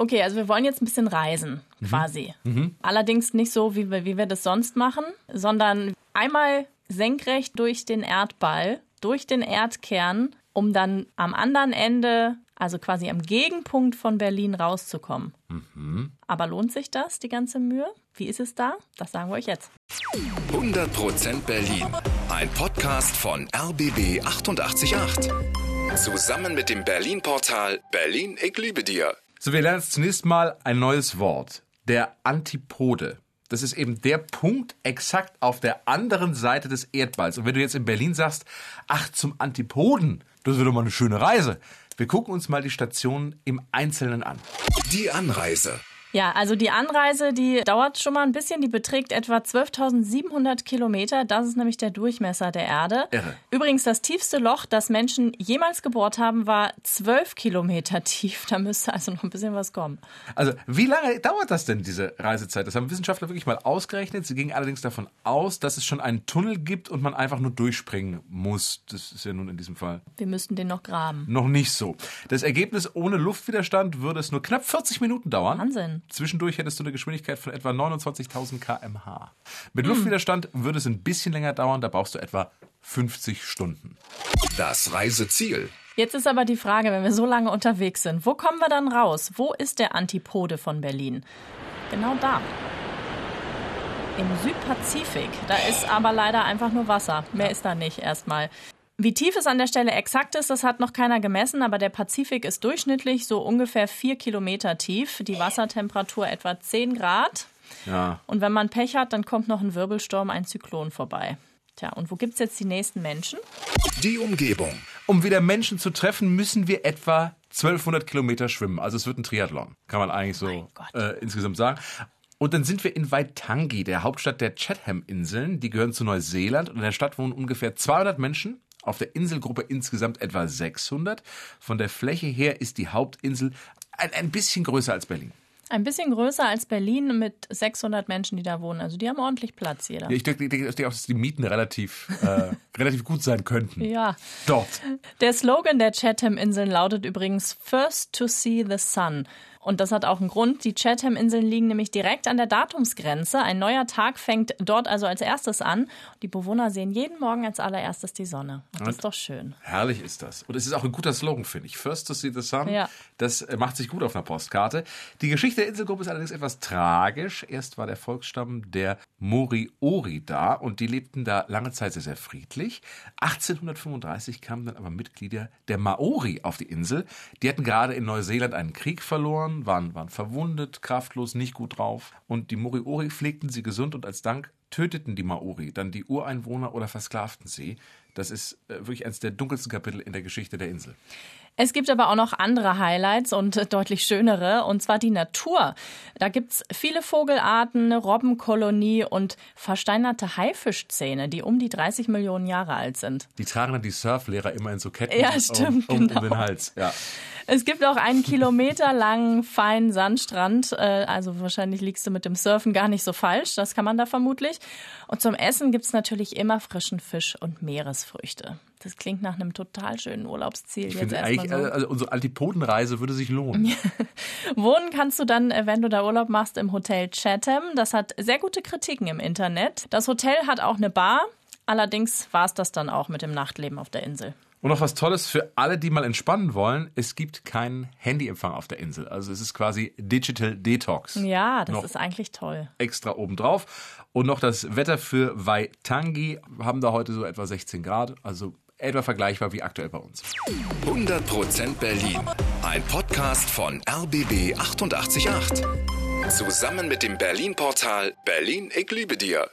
Okay, also wir wollen jetzt ein bisschen reisen, quasi. Allerdings nicht so, wie wir, wie wir das sonst machen, sondern einmal senkrecht durch den Erdball, durch den Erdkern, um dann am anderen Ende, also quasi am Gegenpunkt von Berlin rauszukommen. Aber lohnt sich das, die ganze Mühe? Wie ist es da? Das sagen wir euch jetzt. 100% Berlin. Ein Podcast von RBB 888. Zusammen mit dem Berlin-Portal Berlin, ich liebe dir. So, wir lernen jetzt zunächst mal ein neues Wort. Der Antipode. Das ist eben der Punkt exakt auf der anderen Seite des Erdballs. Und wenn du jetzt in Berlin sagst, ach, zum Antipoden, das wird doch mal eine schöne Reise. Wir gucken uns mal die Stationen im Einzelnen an. Die Anreise. Ja, also die Anreise, die dauert schon mal ein bisschen. Die beträgt etwa 12.700 Kilometer. Das ist nämlich der Durchmesser der Erde. Irre. Übrigens, das tiefste Loch, das Menschen jemals gebohrt haben, war 12 Kilometer tief. Da müsste also noch ein bisschen was kommen. Also, wie lange dauert das denn, diese Reisezeit? Das haben Wissenschaftler wirklich mal ausgerechnet. Sie gingen allerdings davon aus, dass es schon einen Tunnel gibt und man einfach nur durchspringen muss. Das ist ja nun in diesem Fall Wir müssten den noch graben. noch nicht so. Das Ergebnis ohne Luftwiderstand würde es nur knapp 40 Minuten dauern. Wahnsinn. Zwischendurch hättest du eine Geschwindigkeit von etwa 29.000 kmh. Mit Luftwiderstand würde es ein bisschen länger dauern, da brauchst du etwa 50 Stunden. Das Reiseziel. Jetzt ist aber die Frage, wenn wir so lange unterwegs sind, wo kommen wir dann raus? Wo ist der Antipode von Berlin? Genau da. Im Südpazifik. Da ist aber leider einfach nur Wasser. Mehr ist da nicht erstmal. Wie tief es an der Stelle exakt ist, das hat noch keiner gemessen, aber der Pazifik ist durchschnittlich so ungefähr vier Kilometer tief. Die Wassertemperatur etwa 10 Grad. Ja. Und wenn man Pech hat, dann kommt noch ein Wirbelsturm, ein Zyklon vorbei. Tja, und wo gibt's jetzt die nächsten Menschen? Die Umgebung. Um wieder Menschen zu treffen, müssen wir etwa 1200 Kilometer schwimmen. Also es wird ein Triathlon, kann man eigentlich so äh, insgesamt sagen. Und dann sind wir in Waitangi, der Hauptstadt der Chatham-Inseln. Die gehören zu Neuseeland und in der Stadt wohnen ungefähr 200 Menschen. Auf der Inselgruppe insgesamt etwa 600. Von der Fläche her ist die Hauptinsel ein, ein bisschen größer als Berlin. Ein bisschen größer als Berlin mit 600 Menschen, die da wohnen. Also die haben ordentlich Platz, jeder. Ja, ich denke, ich denke auch, dass die Mieten relativ, äh, relativ gut sein könnten. Ja. Dort. Der Slogan der Chatham-Inseln lautet übrigens First to see the sun. Und das hat auch einen Grund. Die Chatham-Inseln liegen nämlich direkt an der Datumsgrenze. Ein neuer Tag fängt dort also als erstes an. Die Bewohner sehen jeden Morgen als allererstes die Sonne. Und das ist doch schön. Herrlich ist das. Und es ist auch ein guter Slogan, finde ich. First to see the sun. Ja. Das äh, macht sich gut auf einer Postkarte. Die Geschichte der Inselgruppe ist allerdings etwas tragisch. Erst war der Volksstamm der Moriori da und die lebten da lange Zeit sehr, sehr friedlich. 1835 kamen dann aber Mitglieder der Maori auf die Insel. Die hatten gerade in Neuseeland einen Krieg verloren, waren, waren verwundet, kraftlos, nicht gut drauf. Und die Moriori pflegten sie gesund und als Dank töteten die Maori dann die Ureinwohner oder versklavten sie. Das ist äh, wirklich eines der dunkelsten Kapitel in der Geschichte der Insel. Es gibt aber auch noch andere Highlights und äh, deutlich schönere, und zwar die Natur. Da gibt's viele Vogelarten, eine Robbenkolonie und versteinerte Haifischzähne, die um die 30 Millionen Jahre alt sind. Die tragen dann die Surflehrer immer in so Ketten Ja, um, stimmt, um, um genau. den Hals. Ja. Es gibt auch einen kilometerlangen feinen Sandstrand. äh, Also wahrscheinlich liegst du mit dem Surfen gar nicht so falsch. Das kann man da vermutlich. Und zum Essen gibt's natürlich immer frischen Fisch und Meeresfrüchte. Das klingt nach einem total schönen Urlaubsziel. Ich jetzt eigentlich, so. äh, also unsere Altipodenreise würde sich lohnen. Wohnen kannst du dann, äh, wenn du da Urlaub machst, im Hotel Chatham. Das hat sehr gute Kritiken im Internet. Das Hotel hat auch eine Bar. Allerdings war's das dann auch mit dem Nachtleben auf der Insel. Und noch was Tolles für alle, die mal entspannen wollen. Es gibt keinen Handyempfang auf der Insel. Also es ist quasi Digital Detox. Ja, das Noch ist eigentlich toll. extra obendrauf. Und noch das Wetter für Waitangi haben da heute so etwa 16 Grad. Also etwa vergleichbar wie aktuell bei uns. 100% Berlin. Ein Podcast von RBB 888. Zusammen mit dem Berlin-Portal Berlin, ich liebe dir.